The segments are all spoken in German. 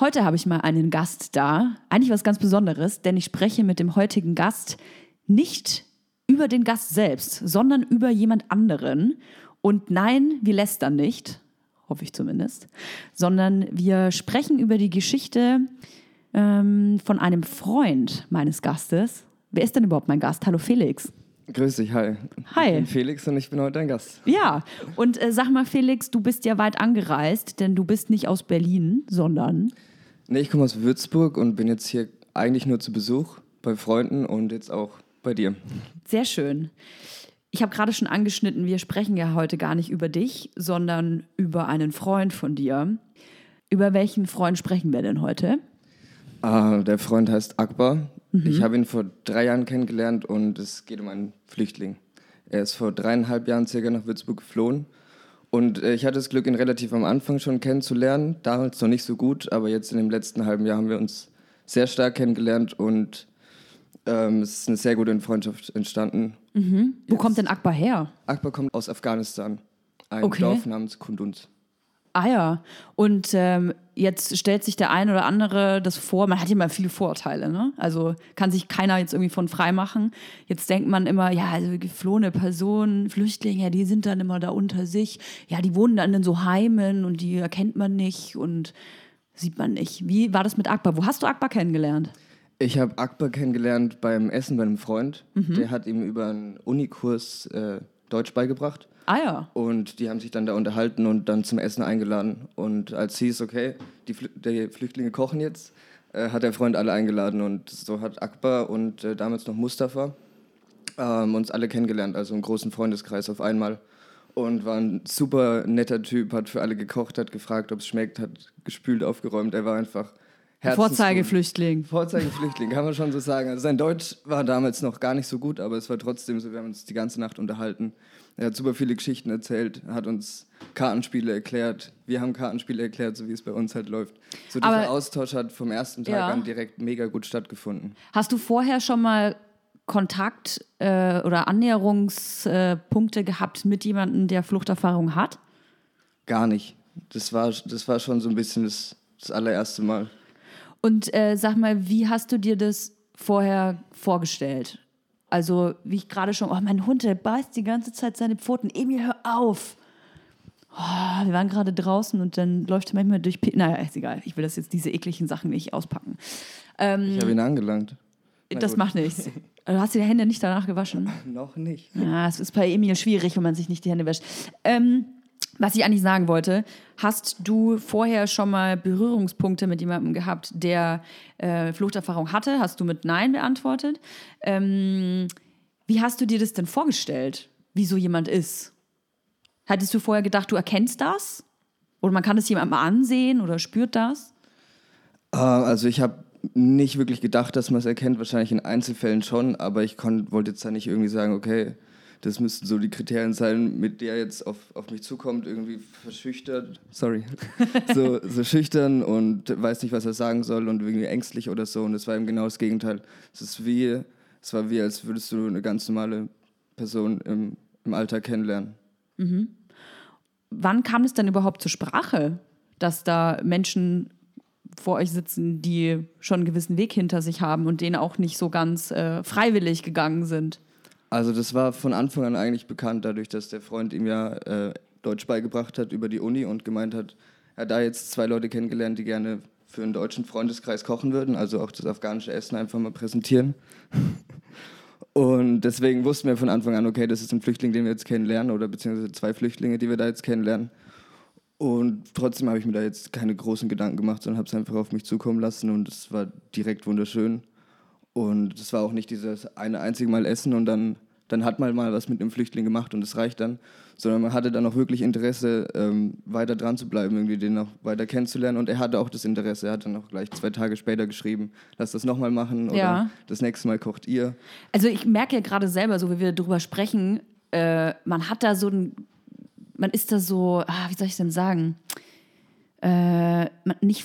Heute habe ich mal einen Gast da. Eigentlich was ganz Besonderes, denn ich spreche mit dem heutigen Gast nicht über den Gast selbst, sondern über jemand anderen. Und nein, wir lästern nicht, hoffe ich zumindest, sondern wir sprechen über die Geschichte ähm, von einem Freund meines Gastes. Wer ist denn überhaupt mein Gast? Hallo Felix. Grüß dich, hi. Hi. Ich bin Felix und ich bin heute dein Gast. Ja, und äh, sag mal, Felix, du bist ja weit angereist, denn du bist nicht aus Berlin, sondern. Nee, ich komme aus Würzburg und bin jetzt hier eigentlich nur zu Besuch bei Freunden und jetzt auch bei dir. Sehr schön. Ich habe gerade schon angeschnitten, wir sprechen ja heute gar nicht über dich, sondern über einen Freund von dir. Über welchen Freund sprechen wir denn heute? Ah, der Freund heißt Akbar. Ich habe ihn vor drei Jahren kennengelernt und es geht um einen Flüchtling. Er ist vor dreieinhalb Jahren circa nach Würzburg geflohen. Und äh, ich hatte das Glück, ihn relativ am Anfang schon kennenzulernen. Damals noch nicht so gut, aber jetzt in dem letzten halben Jahr haben wir uns sehr stark kennengelernt und ähm, es ist eine sehr gute Freundschaft entstanden. Wo kommt denn Akbar her? Akbar kommt aus Afghanistan, ein Okay. Dorf namens Kunduz. Ah ja, und ähm, jetzt stellt sich der ein oder andere das vor, man hat ja immer viele Vorurteile, ne? Also kann sich keiner jetzt irgendwie von frei machen. Jetzt denkt man immer, ja, also geflohene Personen, Flüchtlinge, ja, die sind dann immer da unter sich. Ja, die wohnen dann in so Heimen und die erkennt man nicht und sieht man nicht. Wie war das mit Akbar? Wo hast du Akbar kennengelernt? Ich habe Akbar kennengelernt beim Essen bei einem Freund. Mhm. Der hat ihm über einen Unikurs äh, Deutsch beigebracht. Ah ja, Und die haben sich dann da unterhalten und dann zum Essen eingeladen. Und als hieß, okay, die, Flü die Flüchtlinge kochen jetzt, äh, hat der Freund alle eingeladen. Und so hat Akbar und äh, damals noch Mustafa ähm, uns alle kennengelernt, also einen großen Freundeskreis auf einmal. Und war ein super netter Typ, hat für alle gekocht, hat gefragt, ob es schmeckt, hat gespült, aufgeräumt. Er war einfach. Vorzeigeflüchtling. Vorzeigeflüchtling, kann man schon so sagen. Also sein Deutsch war damals noch gar nicht so gut, aber es war trotzdem so, wir haben uns die ganze Nacht unterhalten. Er hat super viele Geschichten erzählt, hat uns Kartenspiele erklärt. Wir haben Kartenspiele erklärt, so wie es bei uns halt läuft. So dieser Aber- Austausch hat vom ersten Tag Ja. an direkt mega gut stattgefunden. Hast du vorher schon mal Kontakt äh, oder Annäherungspunkte gehabt mit jemandem, der Fluchterfahrung hat? Gar nicht. Das war, das war schon so ein bisschen das, das allererste Mal. Und äh, sag mal, wie hast du dir das vorher vorgestellt? Also, wie ich gerade schon, oh, mein Hund, der beißt die ganze Zeit seine Pfoten. Emil, hör auf! Oh, wir waren gerade draußen und dann läuft er manchmal durch. P naja, ist egal. Ich will das jetzt, diese ekligen Sachen nicht auspacken. Ähm, Ich habe ihn angelangt. Na das gut. macht nichts. Du hast dir die Hände nicht danach gewaschen? Noch nicht. Ja, es ist bei Emil schwierig, wenn man sich nicht die Hände wäscht. Ähm, was ich eigentlich sagen wollte, hast du vorher schon mal Berührungspunkte mit jemandem gehabt, der äh, Fluchterfahrung hatte? Hast du mit Nein beantwortet? Ähm, wie hast du dir das denn vorgestellt, wie so jemand ist? Hattest du vorher gedacht, du erkennst das? Oder man kann es jemandem ansehen oder spürt das? Äh, Also ich habe nicht wirklich gedacht, dass man es erkennt, wahrscheinlich in Einzelfällen schon, aber ich wollte jetzt da nicht irgendwie sagen, okay, das müssten so die Kriterien sein, mit der jetzt auf, auf mich zukommt, irgendwie verschüchtert, sorry, so, so schüchtern und weiß nicht, was er sagen soll und irgendwie ängstlich oder so und das war eben genau das Gegenteil. Es ist wie, es war wie, als würdest du eine ganz normale Person im, im Alltag kennenlernen. Wann kam es denn überhaupt zur Sprache, dass da Menschen vor euch sitzen, die schon einen gewissen Weg hinter sich haben und denen auch nicht so ganz äh, freiwillig gegangen sind? Also das war von Anfang an eigentlich bekannt, dadurch, dass der Freund ihm ja äh, Deutsch beigebracht hat über die Uni und gemeint hat, er hat da jetzt zwei Leute kennengelernt, die gerne für einen deutschen Freundeskreis kochen würden, also auch das afghanische Essen einfach mal präsentieren. Und deswegen wussten wir von Anfang an, okay, das ist ein Flüchtling, den wir jetzt kennenlernen, oder beziehungsweise zwei Flüchtlinge, die wir da jetzt kennenlernen. Und trotzdem habe ich mir da jetzt keine großen Gedanken gemacht, sondern habe es einfach auf mich zukommen lassen und es war direkt wunderschön. Und es war auch nicht dieses eine einzige Mal Essen und dann, dann hat man mal was mit einem Flüchtling gemacht und es reicht dann, sondern man hatte dann auch wirklich Interesse, ähm, weiter dran zu bleiben, irgendwie den noch weiter kennenzulernen. Und er hatte auch das Interesse, er hat dann auch gleich zwei Tage später geschrieben, lass das nochmal machen oder Ja. das nächste Mal kocht ihr. Also ich merke ja gerade selber, so wie wir darüber sprechen, äh, man hat da so ein, man ist da so, ah, wie soll ich denn sagen, äh, nicht,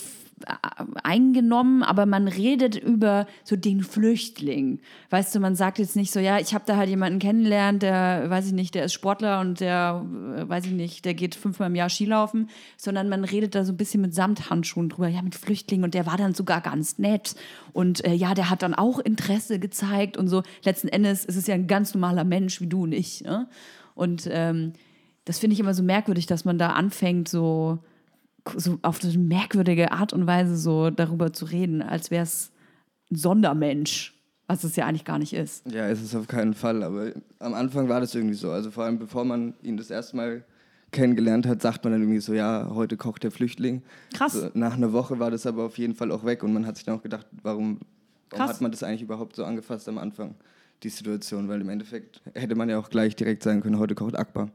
eingenommen, aber man redet über so den Flüchtling. Weißt du, man sagt jetzt nicht so, ja, ich habe da halt jemanden kennengelernt, der, weiß ich nicht, der ist Sportler und der, äh, weiß ich nicht, der geht fünfmal im Jahr Skilaufen, sondern man redet da so ein bisschen mit Samthandschuhen drüber, ja, mit Flüchtlingen und der war dann sogar ganz nett und äh, ja, der hat dann auch Interesse gezeigt und so. Letzten Endes ist es ja ein ganz normaler Mensch wie du und ich. Ne? Und ähm, das finde ich immer so merkwürdig, dass man da anfängt, so so auf eine merkwürdige Art und Weise so darüber zu reden, als wäre es ein Sondermensch, was es ja eigentlich gar nicht ist. Ja, ist es auf keinen Fall, aber am Anfang war das irgendwie so. Also vor allem bevor man ihn das erste Mal kennengelernt hat, sagt man dann irgendwie so, ja, heute kocht der Flüchtling. Krass. So, nach einer Woche war das aber auf jeden Fall auch weg und man hat sich dann auch gedacht, warum, warum hat man das eigentlich überhaupt so angefasst am Anfang, die Situation? Weil im Endeffekt hätte man ja auch gleich direkt sagen können, heute kocht Akbar.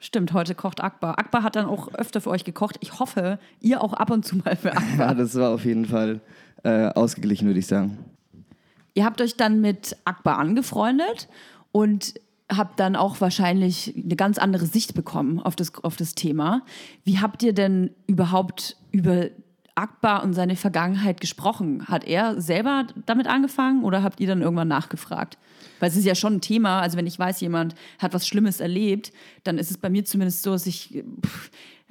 Stimmt, heute kocht Akbar. Akbar hat dann auch öfter für euch gekocht. Ich hoffe, ihr auch ab und zu mal für Akbar. Ja, das war auf jeden Fall äh, ausgeglichen, würde ich sagen. Ihr habt euch dann mit Akbar angefreundet und habt dann auch wahrscheinlich eine ganz andere Sicht bekommen auf das, auf das Thema. Wie habt ihr denn überhaupt über Akbar und seine Vergangenheit gesprochen? Hat er selber damit angefangen oder habt ihr dann irgendwann nachgefragt? Weil es ist ja schon ein Thema. Also wenn ich weiß, jemand hat was Schlimmes erlebt, dann ist es bei mir zumindest so, dass ich,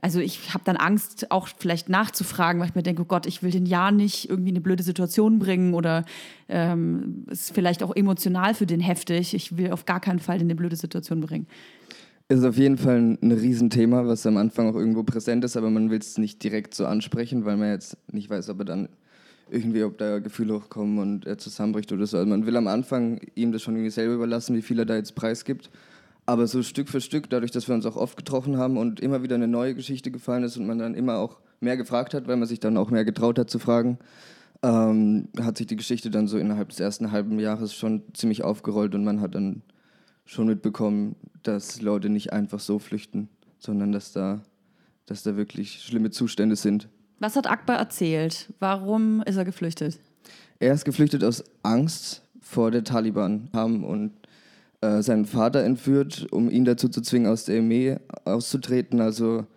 also ich habe dann Angst, auch vielleicht nachzufragen, weil ich mir denke, oh Gott, ich will den ja nicht irgendwie in eine blöde Situation bringen oder ähm, ist vielleicht auch emotional für den heftig. Ich will auf gar keinen Fall in eine blöde Situation bringen. Ist auf jeden Fall ein, ein Riesenthema, was am Anfang auch irgendwo präsent ist, aber man will es nicht direkt so ansprechen, weil man jetzt nicht weiß, ob er dann irgendwie, ob da Gefühle hochkommen und er zusammenbricht oder so. Also man will am Anfang ihm das schon irgendwie selber überlassen, wie viel er da jetzt preisgibt. Aber so Stück für Stück, dadurch, dass wir uns auch oft getroffen haben und immer wieder eine neue Geschichte gefallen ist und man dann immer auch mehr gefragt hat, weil man sich dann auch mehr getraut hat zu fragen, ähm, hat sich die Geschichte dann so innerhalb des ersten halben Jahres schon ziemlich aufgerollt und man hat dann schon mitbekommen, dass Leute nicht einfach so flüchten, sondern dass da, dass da wirklich schlimme Zustände sind. Was hat Akbar erzählt? Warum ist er geflüchtet? Er ist geflüchtet aus Angst vor der Taliban, haben und äh, seinen Vater entführt, um ihn dazu zu zwingen, aus der Armee auszutreten. Also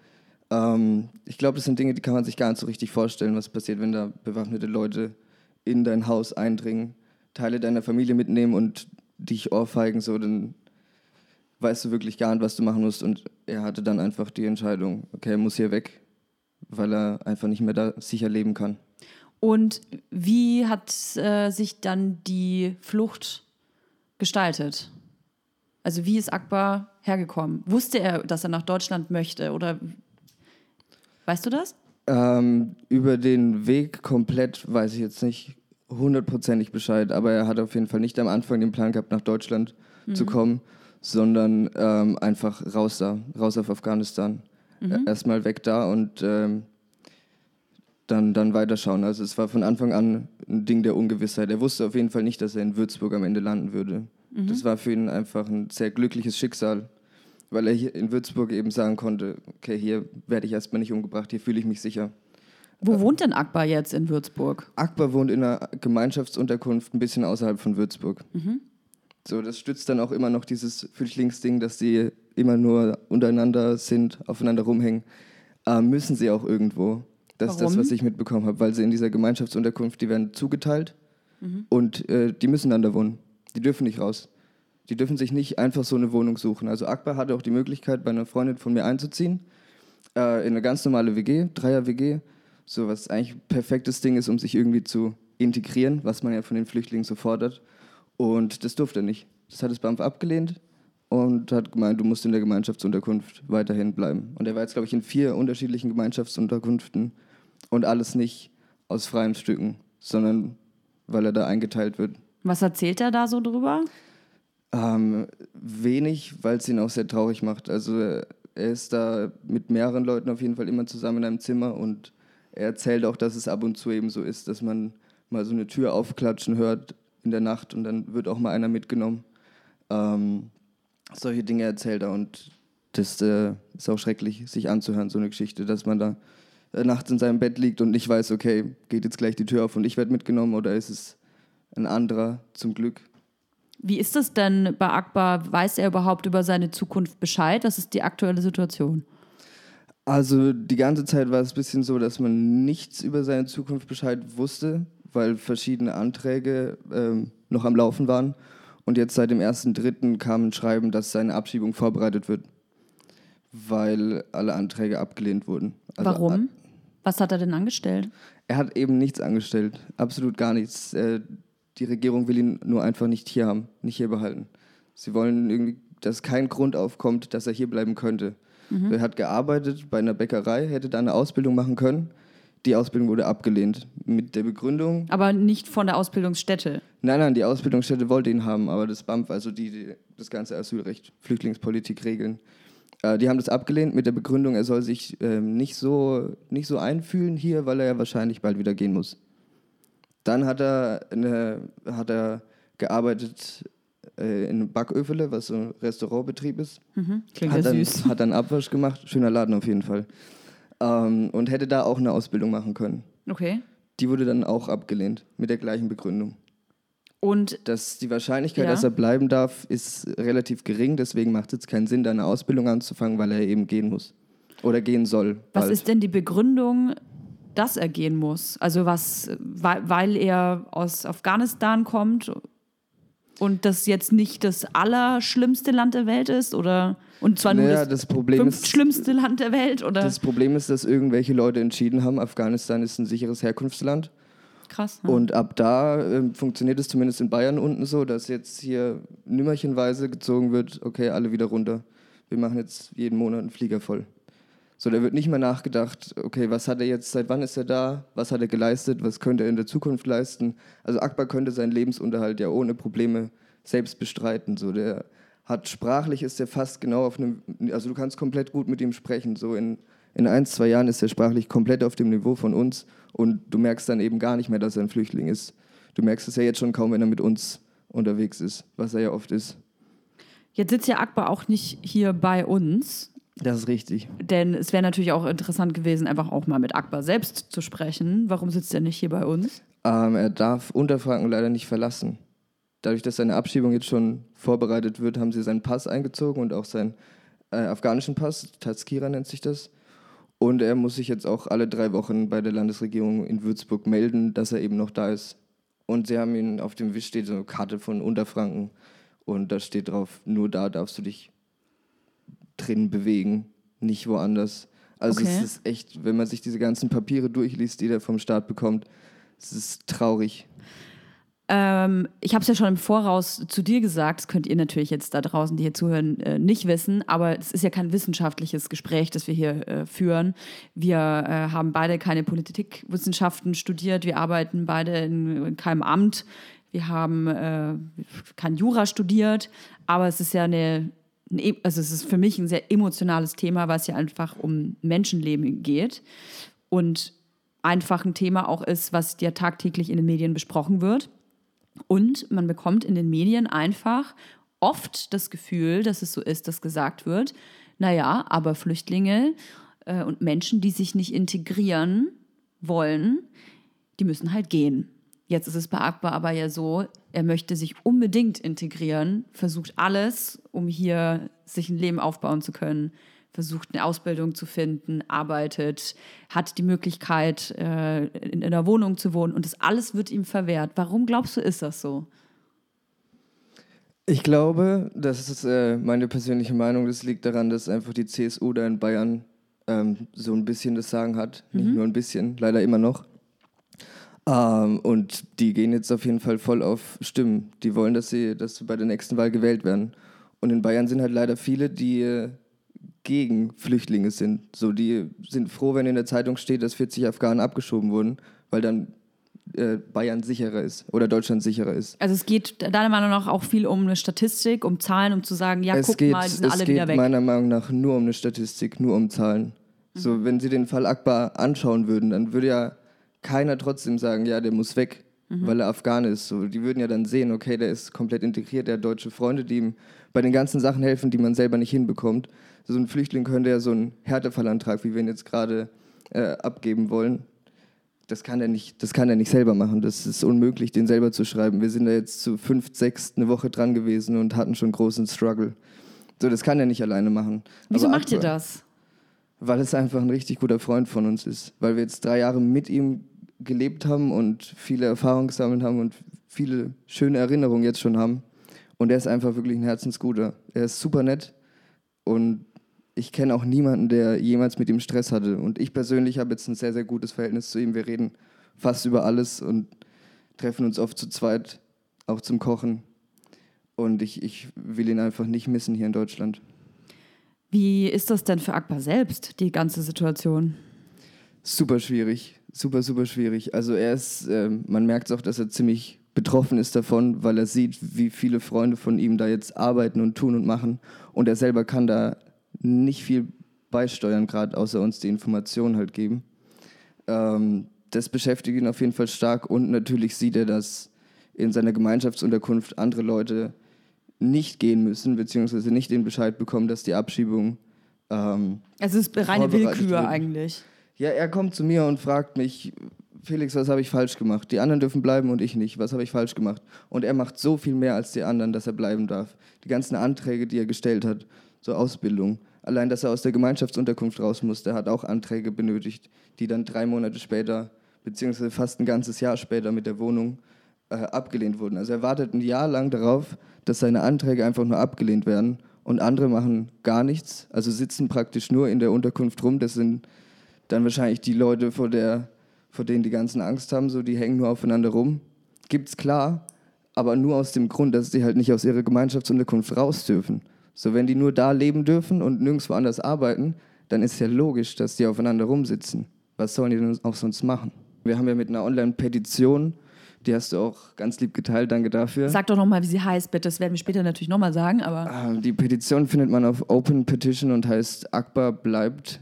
ähm, ich glaube, das sind Dinge, die kann man sich gar nicht so richtig vorstellen, was passiert, wenn da bewaffnete Leute in dein Haus eindringen, Teile deiner Familie mitnehmen und dich ohrfeigen, so dann weißt du wirklich gar nicht, was du machen musst. Und er hatte dann einfach die Entscheidung, okay, er muss hier weg, weil er einfach nicht mehr da sicher leben kann. Und wie hat äh, sich dann die Flucht gestaltet? Also wie ist Akbar hergekommen? Wusste er, dass er nach Deutschland möchte oder weißt du das? Ähm, über den Weg komplett weiß ich jetzt nicht hundertprozentig Bescheid, aber er hat auf jeden Fall nicht am Anfang den Plan gehabt, nach Deutschland mhm. zu kommen, sondern ähm, einfach raus da, raus auf Afghanistan mhm. erstmal weg da und ähm, dann, dann weiterschauen. Also es war von Anfang an ein Ding der Ungewissheit. Er wusste auf jeden Fall nicht, dass er in Würzburg am Ende landen würde. Mhm. Das war für ihn einfach ein sehr glückliches Schicksal, weil er hier in Würzburg eben sagen konnte, okay, hier werde ich erstmal nicht umgebracht, hier fühle ich mich sicher. Wo wohnt denn Akbar jetzt in Würzburg? Akbar wohnt in einer Gemeinschaftsunterkunft ein bisschen außerhalb von Würzburg. Mhm. So, das stützt dann auch immer noch dieses Flüchtlingsding, dass sie immer nur untereinander sind, aufeinander rumhängen. Äh, müssen sie auch irgendwo. Das ist das, was ich mitbekommen habe, weil sie in dieser Gemeinschaftsunterkunft, die werden zugeteilt mhm. und äh, die müssen dann da wohnen. Die dürfen nicht raus. Die dürfen sich nicht einfach so eine Wohnung suchen. Also Akbar hatte auch die Möglichkeit, bei einer Freundin von mir einzuziehen, äh, in eine ganz normale WG, Dreier-WG, so was eigentlich ein perfektes Ding ist, um sich irgendwie zu integrieren, was man ja von den Flüchtlingen so fordert. Und das durfte er nicht. Das hat das BAMF abgelehnt und hat gemeint, du musst in der Gemeinschaftsunterkunft weiterhin bleiben. Und er war jetzt, glaube ich, in vier unterschiedlichen Gemeinschaftsunterkünften und alles nicht aus freien Stücken, sondern weil er da eingeteilt wird. Was erzählt er da so drüber? Ähm, wenig, weil es ihn auch sehr traurig macht. Also er ist da mit mehreren Leuten auf jeden Fall immer zusammen in einem Zimmer und er erzählt auch, dass es ab und zu eben so ist, dass man mal so eine Tür aufklatschen hört in der Nacht und dann wird auch mal einer mitgenommen. Ähm, solche Dinge erzählt er und das äh, ist auch schrecklich, sich anzuhören, so eine Geschichte, dass man da äh, nachts in seinem Bett liegt und nicht weiß, okay, geht jetzt gleich die Tür auf und ich werde mitgenommen oder ist es ein anderer zum Glück. Wie ist das denn bei Akbar? Weiß er überhaupt über seine Zukunft Bescheid? Das ist die aktuelle Situation. Also die ganze Zeit war es ein bisschen so, dass man nichts über seine Zukunft Bescheid wusste, weil verschiedene Anträge ähm, noch am Laufen waren. Und jetzt seit dem 1.3. kam ein Schreiben, dass seine Abschiebung vorbereitet wird, weil alle Anträge abgelehnt wurden. Also, Warum? Was hat er denn angestellt? Er hat eben nichts angestellt, absolut gar nichts. Äh, die Regierung will ihn nur einfach nicht hier haben, nicht hier behalten. Sie wollen irgendwie, dass kein Grund aufkommt, dass er hier bleiben könnte. Mhm. Er hat gearbeitet bei einer Bäckerei, hätte da eine Ausbildung machen können. Die Ausbildung wurde abgelehnt mit der Begründung. Aber nicht von der Ausbildungsstätte. Nein, nein, die Ausbildungsstätte wollte ihn haben, aber das BAMF, also die, die das ganze Asylrecht, Flüchtlingspolitik regeln, äh, die haben das abgelehnt mit der Begründung, er soll sich ähm, nicht, so, nicht so einfühlen hier, weil er ja wahrscheinlich bald wieder gehen muss. Dann hat er, eine, hat er gearbeitet äh, in Backöfele, was so ein Restaurantbetrieb ist. Mhm. Klingt hat ja dann, süß. Hat dann Abwasch gemacht, schöner Laden auf jeden Fall. Ähm, und hätte da auch eine Ausbildung machen können. Okay. Die wurde dann auch abgelehnt mit der gleichen Begründung. Und Dass die Wahrscheinlichkeit, Ja. dass er bleiben darf, ist relativ gering. Deswegen macht es jetzt keinen Sinn, da eine Ausbildung anzufangen, weil er eben gehen muss. Oder gehen soll. was bald. ist denn die Begründung, dass er gehen muss? Also was, weil, weil er aus Afghanistan kommt und das jetzt nicht das allerschlimmste Land der Welt ist? Oder und zwar nur Naja, das, das Problem ist, fünftschlimmste Land der Welt? Oder das Problem ist, dass irgendwelche Leute entschieden haben, Afghanistan ist ein sicheres Herkunftsland. krass. ne? Und ab da ähm, funktioniert es zumindest in Bayern unten so, dass jetzt hier nümmerchenweise gezogen wird, okay, alle wieder runter. Wir machen jetzt jeden Monat einen Flieger voll. So, da wird nicht mehr nachgedacht, okay, was hat er jetzt, seit wann ist er da, was hat er geleistet, was könnte er in der Zukunft leisten. Also Akbar könnte seinen Lebensunterhalt ja ohne Probleme selbst bestreiten. So, der hat sprachlich ist er fast genau auf einem, also du kannst komplett gut mit ihm sprechen. So in, in ein, zwei Jahren ist er sprachlich komplett auf dem Niveau von uns und du merkst dann eben gar nicht mehr, dass er ein Flüchtling ist. Du merkst es ja jetzt schon kaum, wenn er mit uns unterwegs ist, was er ja oft ist. Jetzt sitzt ja Akbar auch nicht hier bei uns. Das ist richtig. Denn es wäre natürlich auch interessant gewesen, einfach auch mal mit Akbar selbst zu sprechen. Warum sitzt er nicht hier bei uns? Ähm, er darf Unterfranken leider nicht verlassen. Dadurch, dass seine Abschiebung jetzt schon vorbereitet wird, haben sie seinen Pass eingezogen und auch seinen äh, afghanischen Pass, Tazkira nennt sich das. Und er muss sich jetzt auch alle drei Wochen bei der Landesregierung in Würzburg melden, dass er eben noch da ist. Und sie haben ihn, auf dem Wisch steht so eine Karte von Unterfranken und da steht drauf, nur da darfst du dich drin bewegen, nicht woanders. Also Okay. es ist echt, wenn man sich diese ganzen Papiere durchliest, die der vom Staat bekommt, es ist traurig. Ähm, ich habe es ja schon im Voraus zu dir gesagt, das könnt ihr natürlich jetzt da draußen, die hier zuhören, äh, nicht wissen, aber es ist ja kein wissenschaftliches Gespräch, das wir hier äh, führen. Wir äh, haben beide keine Politikwissenschaften studiert, wir arbeiten beide in, in keinem Amt, wir haben äh, kein Jura studiert, aber es ist ja eine, ein also es ist für mich ein sehr emotionales Thema, weil es ja einfach um Menschenleben geht und einfach ein Thema auch ist, was ja tagtäglich in den Medien besprochen wird. Und man bekommt in den Medien einfach oft das Gefühl, dass es so ist, dass gesagt wird, naja, aber Flüchtlinge äh, und Menschen, die sich nicht integrieren wollen, die müssen halt gehen. Jetzt ist es bei Akbar aber ja so, er möchte sich unbedingt integrieren, versucht alles, um hier sich ein Leben aufbauen zu können, versucht eine Ausbildung zu finden, arbeitet, hat die Möglichkeit, äh, in einer Wohnung zu wohnen und das alles wird ihm verwehrt. Warum glaubst du, ist das so? Ich glaube, das ist äh, meine persönliche Meinung, das liegt daran, dass einfach die CSU da in Bayern ähm, so ein bisschen das Sagen hat. Nicht nur ein bisschen, leider immer noch. Ähm, und die gehen jetzt auf jeden Fall voll auf Stimmen. Die wollen, dass sie, dass sie bei der nächsten Wahl gewählt werden. Und in Bayern sind halt leider viele, die äh, gegen Flüchtlinge sind. So, die sind froh, wenn in der Zeitung steht, dass 40 Afghanen abgeschoben wurden, weil dann äh, Bayern sicherer ist oder Deutschland sicherer ist. Also es geht deiner Meinung nach auch viel um eine Statistik, um Zahlen, um zu sagen, ja, es guck geht, mal, die sind es alle geht wieder weg. meiner Meinung nach nur um eine Statistik, nur um Zahlen. So, wenn Sie den Fall Akbar anschauen würden, dann würde ja keiner trotzdem sagen, ja, der muss weg, weil er Afghane ist. So, die würden ja dann sehen, okay, der ist komplett integriert, der hat deutsche Freunde, die ihm bei den ganzen Sachen helfen, die man selber nicht hinbekommt. So ein Flüchtling könnte ja so einen Härtefallantrag, wie wir ihn jetzt gerade äh, abgeben wollen, das kann er nicht, das kann er nicht selber machen. Das ist unmöglich, den selber zu schreiben. Wir sind da jetzt zu fünf, sechs eine Woche dran gewesen und hatten schon großen Struggle. So, das kann er nicht alleine machen. Wieso Aber macht ihr das? Weil es einfach ein richtig guter Freund von uns ist. Weil wir jetzt drei Jahre mit ihm gelebt haben und viele Erfahrungen gesammelt haben und viele schöne Erinnerungen jetzt schon haben. Und er ist einfach wirklich ein Herzensguter. Er ist super nett und ich kenne auch niemanden, der jemals mit ihm Stress hatte. Und ich persönlich habe jetzt ein sehr, sehr gutes Verhältnis zu ihm. Wir reden fast über alles und treffen uns oft zu zweit, auch zum Kochen. Und ich, ich will ihn einfach nicht missen hier in Deutschland. Wie ist das denn für Akbar selbst, die ganze Situation? Super schwierig, super, super schwierig. Also er ist, äh, man merkt auch, dass er ziemlich betroffen ist davon, weil er sieht, wie viele Freunde von ihm da jetzt arbeiten und tun und machen. Und er selber kann da nicht viel beisteuern, gerade außer uns die Informationen halt geben. Ähm, das beschäftigt ihn auf jeden Fall stark und natürlich sieht er, dass in seiner Gemeinschaftsunterkunft andere Leute nicht gehen müssen, beziehungsweise nicht den Bescheid bekommen, dass die Abschiebung. Ähm, es ist reine Willkür wird. eigentlich. Ja, er kommt zu mir und fragt mich, Felix, was habe ich falsch gemacht? Die anderen dürfen bleiben und ich nicht. Was habe ich falsch gemacht? Und er macht so viel mehr als die anderen, dass er bleiben darf. Die ganzen Anträge, die er gestellt hat, zur Ausbildung. Allein, dass er aus der Gemeinschaftsunterkunft raus musste, hat auch Anträge benötigt, die dann drei Monate später, beziehungsweise fast ein ganzes Jahr später mit der Wohnung äh, abgelehnt wurden. Also er wartet ein Jahr lang darauf, dass seine Anträge einfach nur abgelehnt werden und andere machen gar nichts, also sitzen praktisch nur in der Unterkunft rum. Das sind dann wahrscheinlich die Leute, vor, der, vor denen die ganzen Angst haben, so die hängen nur aufeinander rum. Gibt's klar, aber nur aus dem Grund, dass sie halt nicht aus ihrer Gemeinschaftsunterkunft raus dürfen. So, wenn die nur da leben dürfen und nirgendwo anders arbeiten, dann ist ja logisch, dass die aufeinander rumsitzen. Was sollen die denn auch sonst machen? Wir haben ja mit einer Online-Petition, die hast du auch ganz lieb geteilt, danke dafür. Sag doch nochmal, wie sie heißt, bitte. Das werden wir später natürlich nochmal sagen, aber. Ah, die Petition findet man auf Open Petition und heißt Akbar bleibt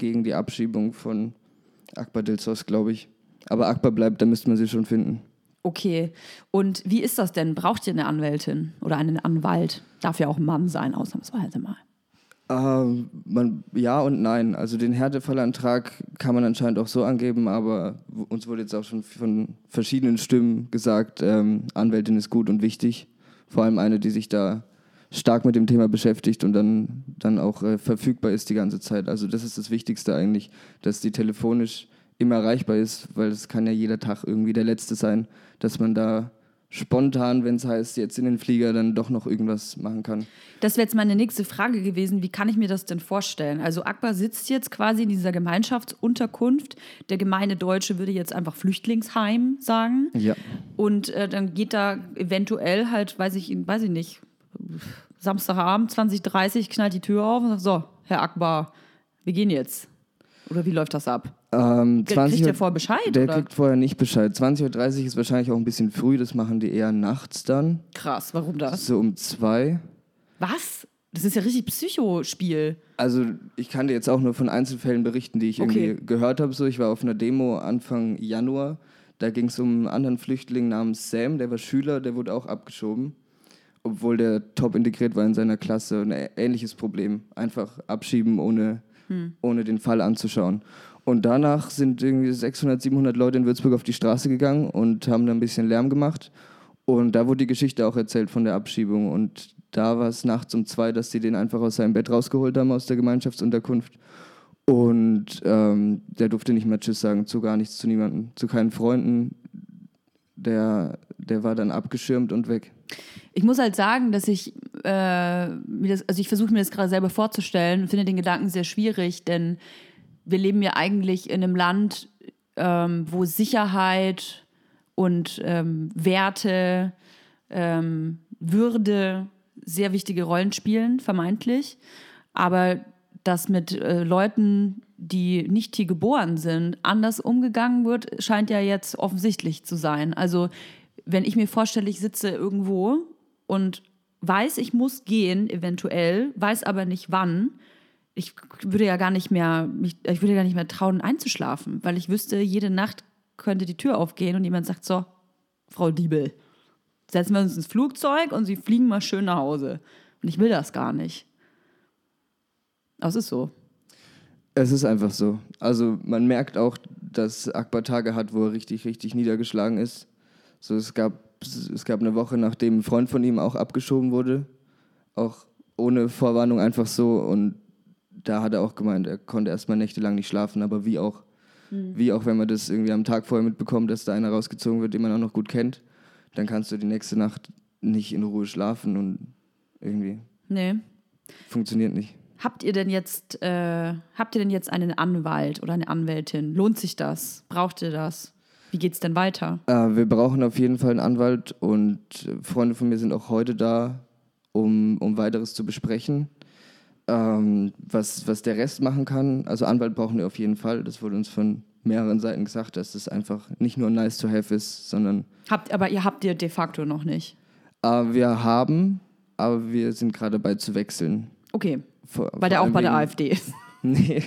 gegen die Abschiebung von Akbar Dilsos, glaube ich. Aber Akbar bleibt, da müsste man sie schon finden. Okay. Und wie ist das denn? Braucht ihr eine Anwältin oder einen Anwalt? Darf ja auch ein Mann sein, ausnahmsweise mal. Uh, man, ja und nein. Also den Härtefallantrag kann man anscheinend auch so angeben, aber uns wurde jetzt auch schon von verschiedenen Stimmen gesagt, ähm, Anwältin ist gut und wichtig. Vor allem eine, die sich da stark mit dem Thema beschäftigt und dann, dann auch äh, verfügbar ist die ganze Zeit. Also das ist das Wichtigste eigentlich, dass die telefonisch immer erreichbar ist, weil es kann ja jeder Tag irgendwie der letzte sein, dass man da spontan, wenn es heißt, jetzt in den Flieger, dann doch noch irgendwas machen kann. Das wäre jetzt meine nächste Frage gewesen. Wie kann ich mir das denn vorstellen? Also Akbar sitzt jetzt quasi in dieser Gemeinschaftsunterkunft. Der gemeine Deutsche würde jetzt einfach Flüchtlingsheim sagen. Ja. Und äh, dann geht da eventuell halt, weiß ich, weiß ich nicht, Samstagabend 2030 knallt die Tür auf und sagt, so, Herr Akbar, wir gehen jetzt. Oder wie läuft das ab? Ähm, 20 kriegt der vorher Bescheid? Der oder? kriegt vorher nicht Bescheid. 20.30 Uhr ist wahrscheinlich auch ein bisschen früh, das machen die eher nachts dann. Krass, warum das? So um zwei. Was? Das ist ja richtig Psychospiel. Also ich kann dir jetzt auch nur von Einzelfällen berichten, die ich okay. irgendwie gehört habe. So, ich war auf einer Demo Anfang Januar. Da ging es um einen anderen Flüchtling namens Sam, der war Schüler, der wurde auch abgeschoben. Obwohl der top integriert war in seiner Klasse. Ein ähnliches Problem. Einfach abschieben, ohne, hm. ohne den Fall anzuschauen. Und danach sind irgendwie 600, 700 Leute in Würzburg auf die Straße gegangen und haben da ein bisschen Lärm gemacht. Und da wurde die Geschichte auch erzählt von der Abschiebung. Und da war es nachts um zwei, dass die den einfach aus seinem Bett rausgeholt haben, aus der Gemeinschaftsunterkunft. Und ähm, der durfte nicht mehr Tschüss sagen, zu gar nichts, zu niemandem, zu keinen Freunden. Der, der war dann abgeschirmt und weg. Ich muss halt sagen, dass ich äh, das, also ich versuche mir das gerade selber vorzustellen und finde den Gedanken sehr schwierig, denn wir leben ja eigentlich in einem Land, ähm, wo Sicherheit und ähm, Werte, ähm, Würde sehr wichtige Rollen spielen, vermeintlich. Aber dass mit äh, Leuten, die nicht hier geboren sind, anders umgegangen wird, scheint ja jetzt offensichtlich zu sein. Also wenn ich mir vorstelle, ich sitze irgendwo und weiß, ich muss gehen, eventuell, weiß aber nicht wann, ich würde ja gar nicht mehr, ich würde gar nicht mehr trauen, einzuschlafen, weil ich wüsste, jede Nacht könnte die Tür aufgehen und jemand sagt so, Frau Diebel, setzen wir uns ins Flugzeug und Sie fliegen mal schön nach Hause. Und ich will das gar nicht. Aber es ist so. Es ist einfach so. Also man merkt auch, dass Akbar Tage hat, wo er richtig, richtig niedergeschlagen ist. So, es, gab, es gab eine Woche, nachdem ein Freund von ihm auch abgeschoben wurde. Auch ohne Vorwarnung einfach so. Und da hat er auch gemeint, er konnte erstmal nächtelang nicht schlafen, aber wie auch, wie auch wenn man das irgendwie am Tag vorher mitbekommt, dass da einer rausgezogen wird, den man auch noch gut kennt, dann kannst du die nächste Nacht nicht in Ruhe schlafen und irgendwie Nee. funktioniert nicht. Habt ihr denn jetzt, äh, habt ihr denn jetzt einen Anwalt oder eine Anwältin? Lohnt sich das? Braucht ihr das? Wie geht's denn weiter? Äh, wir brauchen auf jeden Fall einen Anwalt und Freunde von mir sind auch heute da, um, um weiteres zu besprechen. Ähm, was, was der Rest machen kann, also Anwalt brauchen wir auf jeden Fall. Das wurde uns von mehreren Seiten gesagt, dass das einfach nicht nur nice to have ist, sondern Habt, aber ihr habt ihr de facto noch nicht. äh, wir haben, aber wir sind gerade dabei zu wechseln. Okay. Vor, Weil der vor auch bei der AfD ist. Nee,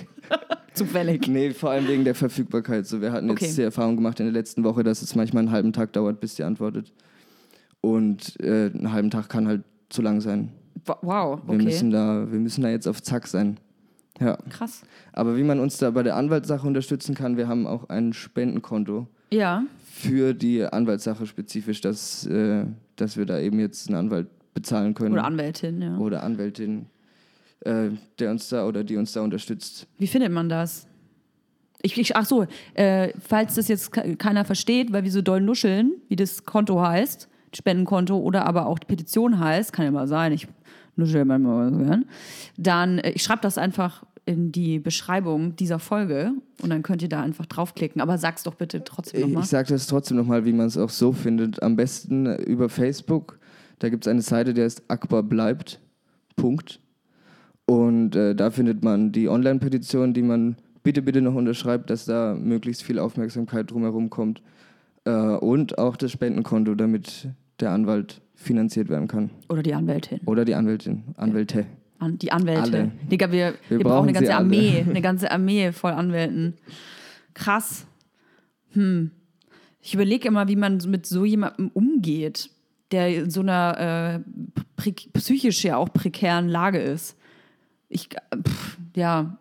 Zufällig. nee, vor allem wegen der Verfügbarkeit. So, wir hatten jetzt Okay. die Erfahrung gemacht in der letzten Woche, dass es manchmal einen halben Tag dauert, bis die antwortet. Und äh, einen halben Tag kann halt zu lang sein. Wow, Wir, okay. müssen da, wir müssen da jetzt auf Zack sein. Ja. Krass. Aber wie man uns da bei der Anwaltssache unterstützen kann, wir haben auch ein Spendenkonto Ja. für die Anwaltssache spezifisch, dass, äh, dass wir da eben jetzt einen Anwalt bezahlen können. Oder Anwältin, ja. Oder Anwältin, äh, der uns da oder die uns da unterstützt. Wie findet man das? Ich, ich, ach so, äh, falls das jetzt ke- keiner versteht, weil wir so doll nuscheln, wie das Konto heißt, Spendenkonto oder aber auch die Petition heißt, kann ja mal sein, ich nuschel manchmal so gern, dann äh, ich schreibe das einfach in die Beschreibung dieser Folge und dann könnt ihr da einfach draufklicken. Aber sag's doch bitte trotzdem nochmal. ich sage das trotzdem nochmal, wie man es auch so findet. Am besten äh, über Facebook. Da gibt es eine Seite, die heißt Akbar bleibt. Punkt. Und äh, da findet man die Online-Petition, die man bitte, bitte noch unterschreibt, dass da möglichst viel Aufmerksamkeit drumherum kommt. Äh, und auch das Spendenkonto, damit der Anwalt finanziert werden kann. Oder die Anwältin. Oder die Anwältin. Anwälte. An, die Anwälte. Alle. Digga, wir, wir, Wir brauchen eine ganze alle. Armee, eine ganze Armee voll Anwälten. Krass. Hm. Ich überlege immer, wie man mit so jemandem umgeht, der in so einer äh, psychisch ja auch prekären Lage ist. Ich, pff, ja,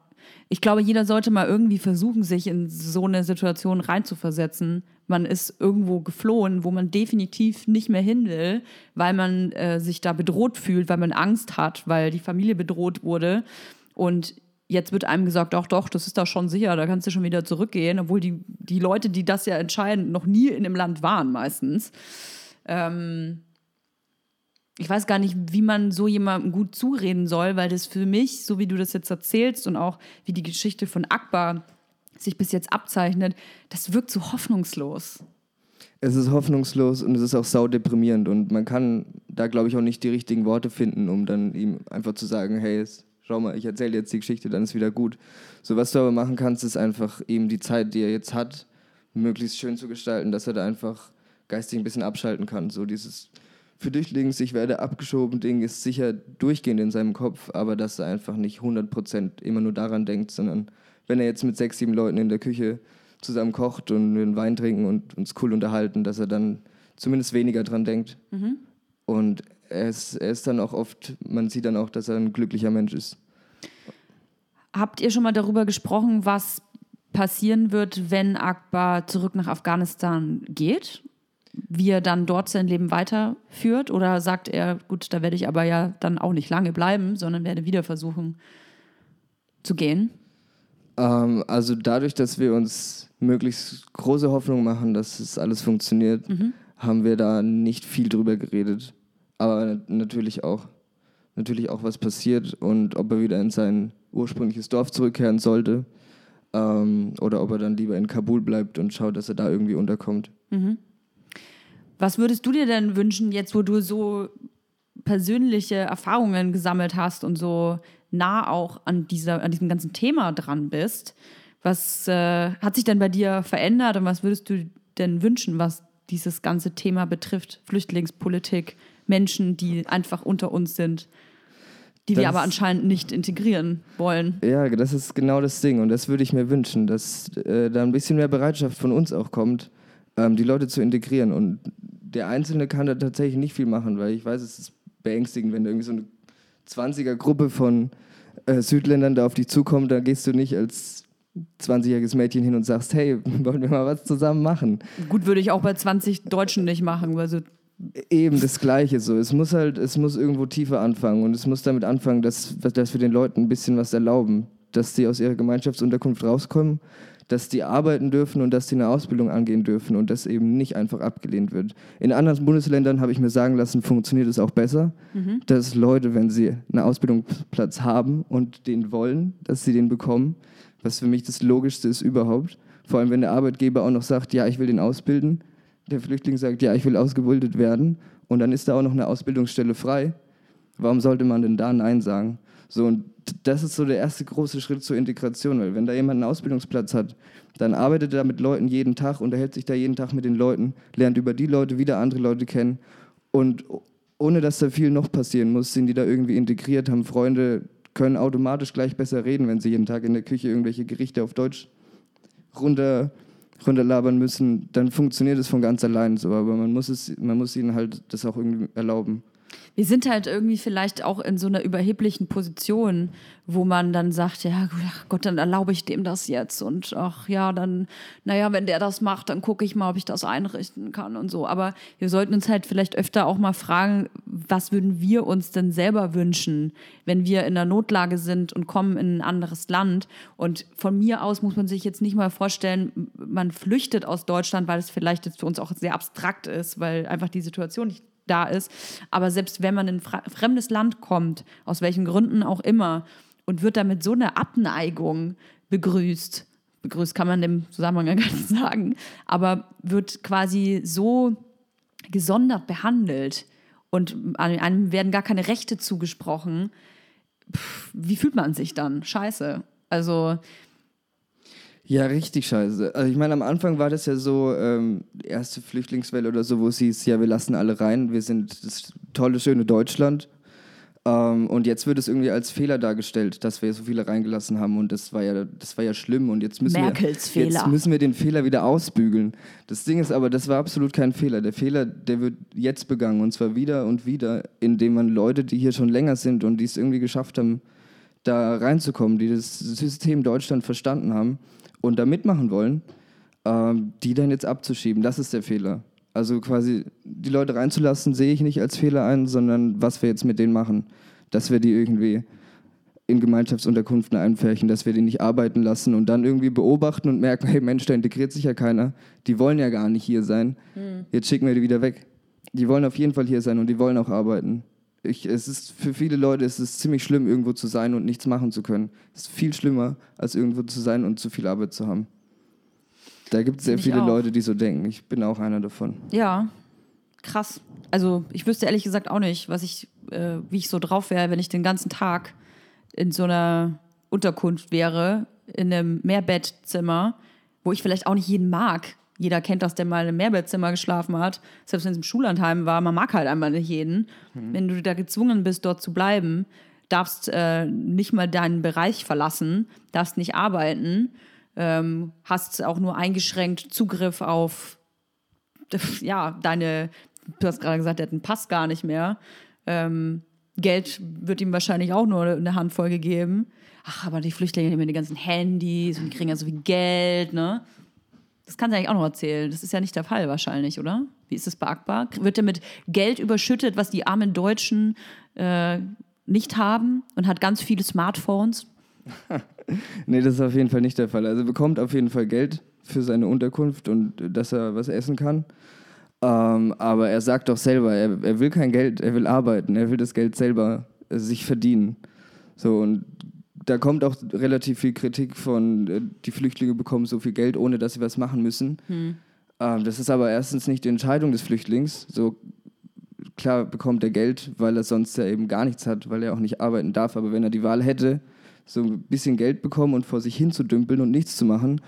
ich glaube, jeder sollte mal irgendwie versuchen, sich in so eine Situation reinzuversetzen. Man ist irgendwo geflohen, wo man definitiv nicht mehr hin will, weil man äh, sich da bedroht fühlt, weil man Angst hat, weil die Familie bedroht wurde. Und jetzt wird einem gesagt, doch, doch, das ist da schon sicher, da kannst du schon wieder zurückgehen, obwohl die, die Leute, die das ja entscheiden, noch nie in dem Land waren meistens. Ähm, ich weiß gar nicht, wie man so jemandem gut zureden soll, weil das für mich, so wie du das jetzt erzählst und auch wie die Geschichte von Akbar sich bis jetzt abzeichnet, das wirkt so hoffnungslos. Es ist hoffnungslos und es ist auch saudeprimierend und man kann da, glaube ich, auch nicht die richtigen Worte finden, um dann ihm einfach zu sagen, hey, schau mal, ich erzähle jetzt die Geschichte, dann ist wieder gut. So, was du aber machen kannst, ist einfach ihm die Zeit, die er jetzt hat, möglichst schön zu gestalten, dass er da einfach geistig ein bisschen abschalten kann. So dieses für dich links, ich werde abgeschoben Ding ist sicher durchgehend in seinem Kopf, aber dass er einfach nicht 100% immer nur daran denkt, sondern wenn er jetzt mit sechs, sieben Leuten in der Küche zusammen kocht und einen Wein trinken und uns cool unterhalten, dass er dann zumindest weniger dran denkt. Und er ist, er ist dann auch oft, man sieht dann auch, dass er ein glücklicher Mensch ist. Habt ihr schon mal darüber gesprochen, was passieren wird, wenn Akbar zurück nach Afghanistan geht? Wie er dann dort sein Leben weiterführt? Oder sagt er, gut, da werde ich aber ja dann auch nicht lange bleiben, sondern werde wieder versuchen zu gehen? Ähm, also dadurch, dass wir uns möglichst große Hoffnung machen, dass es alles funktioniert, haben wir da nicht viel drüber geredet. Aber natürlich auch, natürlich auch was passiert und ob er wieder in sein ursprüngliches Dorf zurückkehren sollte ähm, oder ob er dann lieber in Kabul bleibt und schaut, dass er da irgendwie unterkommt. Was würdest du dir denn wünschen, jetzt wo du so persönliche Erfahrungen gesammelt hast und so nah auch an, dieser, an diesem ganzen Thema dran bist? Was äh, hat sich denn bei dir verändert und was würdest du denn wünschen, was dieses ganze Thema betrifft? Flüchtlingspolitik, Menschen, die einfach unter uns sind, die wir Das- aber anscheinend nicht integrieren wollen. Ja, das ist genau das Ding und das würde ich mir wünschen, dass äh, da ein bisschen mehr Bereitschaft von uns auch kommt, ähm, die Leute zu integrieren. Und der Einzelne kann da tatsächlich nicht viel machen, weil ich weiß, es ist beängstigend, wenn irgendwie so eine 20er-Gruppe von äh, Südländern da auf dich zukommt, da gehst du nicht als 20-jähriges Mädchen hin und sagst, hey, wollen wir mal was zusammen machen? Gut würde ich auch bei 20 Deutschen nicht machen, weil so Eben das Gleiche so. Es muss halt, es muss irgendwo tiefer anfangen und es muss damit anfangen, dass, dass wir den Leuten ein bisschen was erlauben, dass sie aus ihrer Gemeinschaftsunterkunft rauskommen, dass die arbeiten dürfen und dass sie eine Ausbildung angehen dürfen und das eben nicht einfach abgelehnt wird. In anderen Bundesländern habe ich mir sagen lassen, funktioniert es auch besser, mhm. dass Leute, wenn sie einen Ausbildungsplatz haben und den wollen, dass sie den bekommen, was für mich das Logischste ist überhaupt. Vor allem, wenn der Arbeitgeber auch noch sagt, ja, ich will den ausbilden, der Flüchtling sagt, ja, ich will ausgebildet werden und dann ist da auch noch eine Ausbildungsstelle frei. Warum sollte man denn da Nein sagen? So, und das ist so der erste große Schritt zur Integration, weil wenn da jemand einen Ausbildungsplatz hat, dann arbeitet er mit Leuten jeden Tag, unterhält sich da jeden Tag mit den Leuten, lernt über die Leute wieder andere Leute kennen und ohne dass da viel noch passieren muss, sind die da irgendwie integriert, haben Freunde, können automatisch gleich besser reden, wenn sie jeden Tag in der Küche irgendwelche Gerichte auf Deutsch runter, runterlabern müssen, dann funktioniert es von ganz allein so, aber man muss, es, man muss ihnen halt das auch irgendwie erlauben wir sind halt irgendwie vielleicht auch in so einer überheblichen Position, wo man dann sagt, ja Gott, dann erlaube ich dem das jetzt und ach ja, dann, naja, wenn der das macht, dann gucke ich mal, ob ich das einrichten kann und so. Aber wir sollten uns halt vielleicht öfter auch mal fragen, was würden wir uns denn selber wünschen, wenn wir in der Notlage sind und kommen in ein anderes Land. Und von mir aus muss man sich jetzt nicht mal vorstellen, man flüchtet aus Deutschland, weil es vielleicht jetzt für uns auch sehr abstrakt ist, weil einfach die Situation nicht da ist. Aber selbst wenn man in ein fremdes Land kommt, aus welchen Gründen auch immer, und wird damit so eine Abneigung begrüßt, begrüßt kann man im Zusammenhang gar nicht sagen, aber wird quasi so gesondert behandelt und einem werden gar keine Rechte zugesprochen. Pff, wie fühlt man sich dann? Scheiße. Also ja, richtig scheiße. Also ich meine, am Anfang war das ja so, ähm, erste Flüchtlingswelle oder so, wo es hieß, ja, wir lassen alle rein, wir sind das tolle, schöne Deutschland. Ähm, und jetzt wird es irgendwie als Fehler dargestellt, dass wir so viele reingelassen haben und das war ja, das war ja schlimm und jetzt müssen, Merkels wir, Fehler. jetzt müssen wir den Fehler wieder ausbügeln. Das Ding ist aber, das war absolut kein Fehler. Der Fehler, der wird jetzt begangen und zwar wieder und wieder, indem man Leute, die hier schon länger sind und die es irgendwie geschafft haben, da reinzukommen, die das System Deutschland verstanden haben, und da mitmachen wollen, ähm, die dann jetzt abzuschieben. Das ist der Fehler. Also quasi die Leute reinzulassen, sehe ich nicht als Fehler ein, sondern was wir jetzt mit denen machen. Dass wir die irgendwie in Gemeinschaftsunterkünften einfärchen, dass wir die nicht arbeiten lassen und dann irgendwie beobachten und merken, hey Mensch, da integriert sich ja keiner. Die wollen ja gar nicht hier sein. Mhm. Jetzt schicken wir die wieder weg. Die wollen auf jeden Fall hier sein und die wollen auch arbeiten. Ich, es ist für viele Leute ist es ziemlich schlimm, irgendwo zu sein und nichts machen zu können. Es ist viel schlimmer, als irgendwo zu sein und zu viel Arbeit zu haben. Da gibt es sehr viele auch. Leute, die so denken. Ich bin auch einer davon. Ja, krass. Also ich wüsste ehrlich gesagt auch nicht, was ich, äh, wie ich so drauf wäre, wenn ich den ganzen Tag in so einer Unterkunft wäre, in einem Mehrbettzimmer, wo ich vielleicht auch nicht jeden mag jeder kennt das, der mal im Mehrbettzimmer geschlafen hat, selbst wenn es im Schullandheim war, man mag halt einfach nicht jeden. Mhm. Wenn du da gezwungen bist, dort zu bleiben, darfst äh, nicht mal deinen Bereich verlassen, darfst nicht arbeiten, ähm, hast auch nur eingeschränkt Zugriff auf ja, deine, du hast gerade gesagt, der hat einen Pass gar nicht mehr. Ähm, Geld wird ihm wahrscheinlich auch nur eine Handvoll gegeben. Ach, aber die Flüchtlinge haben ja die ganzen Handys und die kriegen ja so viel Geld, ne? Das kannst du eigentlich auch noch erzählen. Das ist ja nicht der Fall wahrscheinlich, oder? Wie ist das bei? Wird er mit Geld überschüttet, was die armen Deutschen äh, nicht haben und hat ganz viele Smartphones? nee, das ist auf jeden Fall nicht der Fall. Also er bekommt auf jeden Fall Geld für seine Unterkunft und dass er was essen kann. Ähm, aber er sagt doch selber, er, er will kein Geld, er will arbeiten, er will das Geld selber äh, sich verdienen. So, und da kommt auch relativ viel Kritik von, äh, die Flüchtlinge bekommen so viel Geld, ohne dass sie was machen müssen. Hm. Ähm, das ist aber erstens nicht die Entscheidung des Flüchtlings. So klar bekommt er Geld, weil er sonst ja eben gar nichts hat, weil er auch nicht arbeiten darf. Aber wenn er die Wahl hätte, so ein bisschen Geld bekommen und vor sich hin zu dümpeln und nichts zu machen,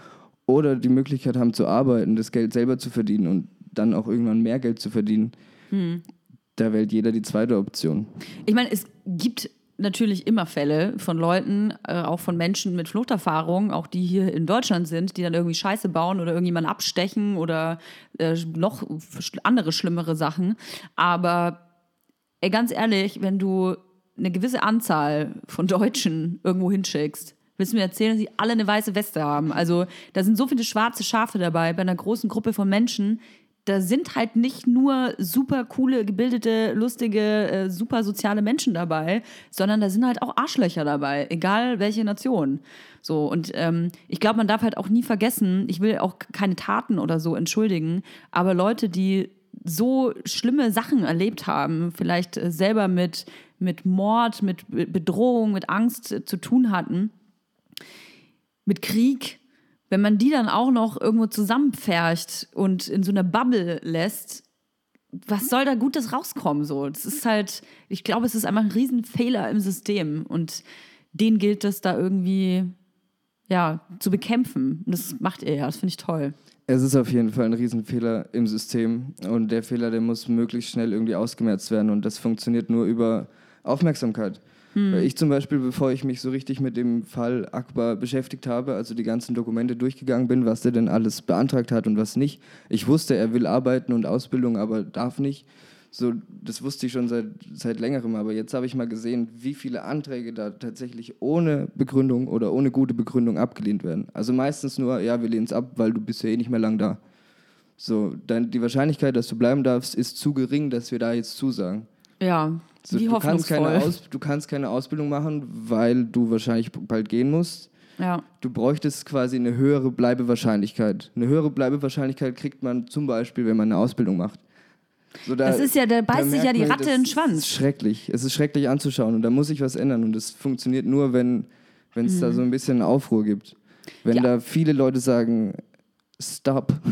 oder die Möglichkeit haben zu arbeiten, das Geld selber zu verdienen und dann auch irgendwann mehr Geld zu verdienen, hm. da wählt jeder die zweite Option. Ich meine, es gibt natürlich immer Fälle von Leuten, äh, auch von Menschen mit Fluchterfahrung, auch die hier in Deutschland sind, die dann irgendwie Scheiße bauen oder irgendjemanden abstechen oder äh, noch andere schlimmere Sachen. Aber ey, ganz ehrlich, wenn du eine gewisse Anzahl von Deutschen irgendwo hinschickst, willst du mir erzählen, dass sie alle eine weiße Weste haben? Also da sind so viele schwarze Schafe dabei bei einer großen Gruppe von Menschen, da sind halt nicht nur super coole, gebildete, lustige, äh, super soziale Menschen dabei, sondern da sind halt auch Arschlöcher dabei, egal welche Nation. So, und ähm, ich glaube, man darf halt auch nie vergessen, ich will auch keine Taten oder so entschuldigen, aber Leute, die so schlimme Sachen erlebt haben, vielleicht äh, selber mit, mit Mord, mit Bedrohung, mit Angst äh, zu tun hatten, mit Krieg, wenn man die dann auch noch irgendwo zusammenpfercht und in so einer Bubble lässt, was soll da Gutes rauskommen? So, das ist halt, ich glaube, es ist einfach ein Riesenfehler im System und den gilt es da irgendwie ja, zu bekämpfen. Und das macht ihr ja, das finde ich toll. Es ist auf jeden Fall ein Riesenfehler im System und der Fehler, der muss möglichst schnell irgendwie ausgemerzt werden und das funktioniert nur über Aufmerksamkeit. Hm. Ich zum Beispiel, bevor ich mich so richtig mit dem Fall Akbar beschäftigt habe, also die ganzen Dokumente durchgegangen bin, was der denn alles beantragt hat und was nicht. Ich wusste, er will arbeiten und Ausbildung, aber darf nicht. So, das wusste ich schon seit, seit längerem, aber jetzt habe ich mal gesehen, wie viele Anträge da tatsächlich ohne Begründung oder ohne gute Begründung abgelehnt werden. Also meistens nur, ja, wir lehnen es ab, weil du bist ja eh nicht mehr lang da. So, dann die Wahrscheinlichkeit, dass du bleiben darfst, ist zu gering, dass wir da jetzt zusagen. Ja, so, wie du kannst, keine Aus, du kannst keine Ausbildung machen, weil du wahrscheinlich bald gehen musst. Ja. Du bräuchtest quasi eine höhere Bleibewahrscheinlichkeit. Eine höhere Bleibewahrscheinlichkeit kriegt man zum Beispiel, wenn man eine Ausbildung macht. So, da, das ist ja, da beißt sich ja die Ratte in den Schwanz. Es ist schrecklich. Es ist schrecklich anzuschauen und da muss sich was ändern. Und das funktioniert nur, wenn es mhm. da so ein bisschen Aufruhr gibt. Wenn ja. da viele Leute sagen, stop.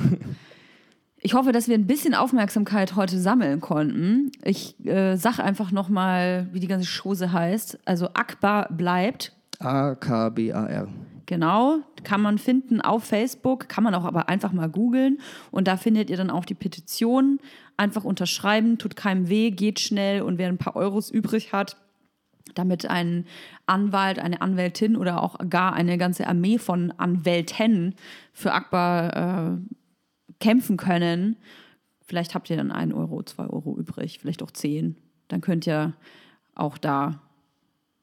Ich hoffe, dass wir ein bisschen Aufmerksamkeit heute sammeln konnten. Ich äh, sag einfach nochmal, wie die ganze Chose heißt. Also Akbar bleibt. A-K-B-A-R. Genau, kann man finden auf Facebook, kann man auch aber einfach mal googeln und da findet ihr dann auch die Petition. Einfach unterschreiben, tut keinem weh, geht schnell und wer ein paar Euros übrig hat, damit ein Anwalt, eine Anwältin oder auch gar eine ganze Armee von Anwälten für Akbar äh, kämpfen können. Vielleicht habt ihr dann ein Euro, zwei Euro übrig, vielleicht auch zehn. Dann könnt ihr auch da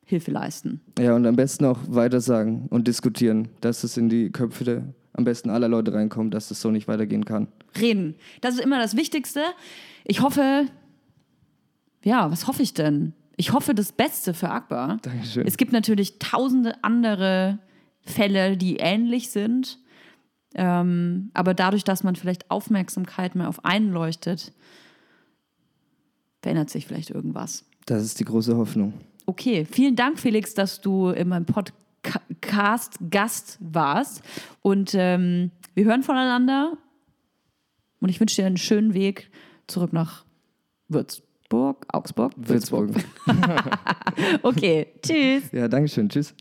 Hilfe leisten. Ja, und am besten auch weiter sagen und diskutieren, dass es in die Köpfe der am besten aller Leute reinkommt, dass es so nicht weitergehen kann. Reden. Das ist immer das Wichtigste. Ich hoffe, ja, was hoffe ich denn? Ich hoffe das Beste für Akbar. Dankeschön. Es gibt natürlich tausende andere Fälle, die ähnlich sind. Ähm, aber dadurch, dass man vielleicht Aufmerksamkeit mehr auf einen leuchtet, verändert sich vielleicht irgendwas. Das ist die große Hoffnung. Okay, vielen Dank, Felix, dass du in meinem Podcast Gast warst. Und ähm, wir hören voneinander. Und ich wünsche dir einen schönen Weg zurück nach Würzburg, Augsburg, Würzburg. Würzburg. okay, tschüss. Ja, danke schön. Tschüss.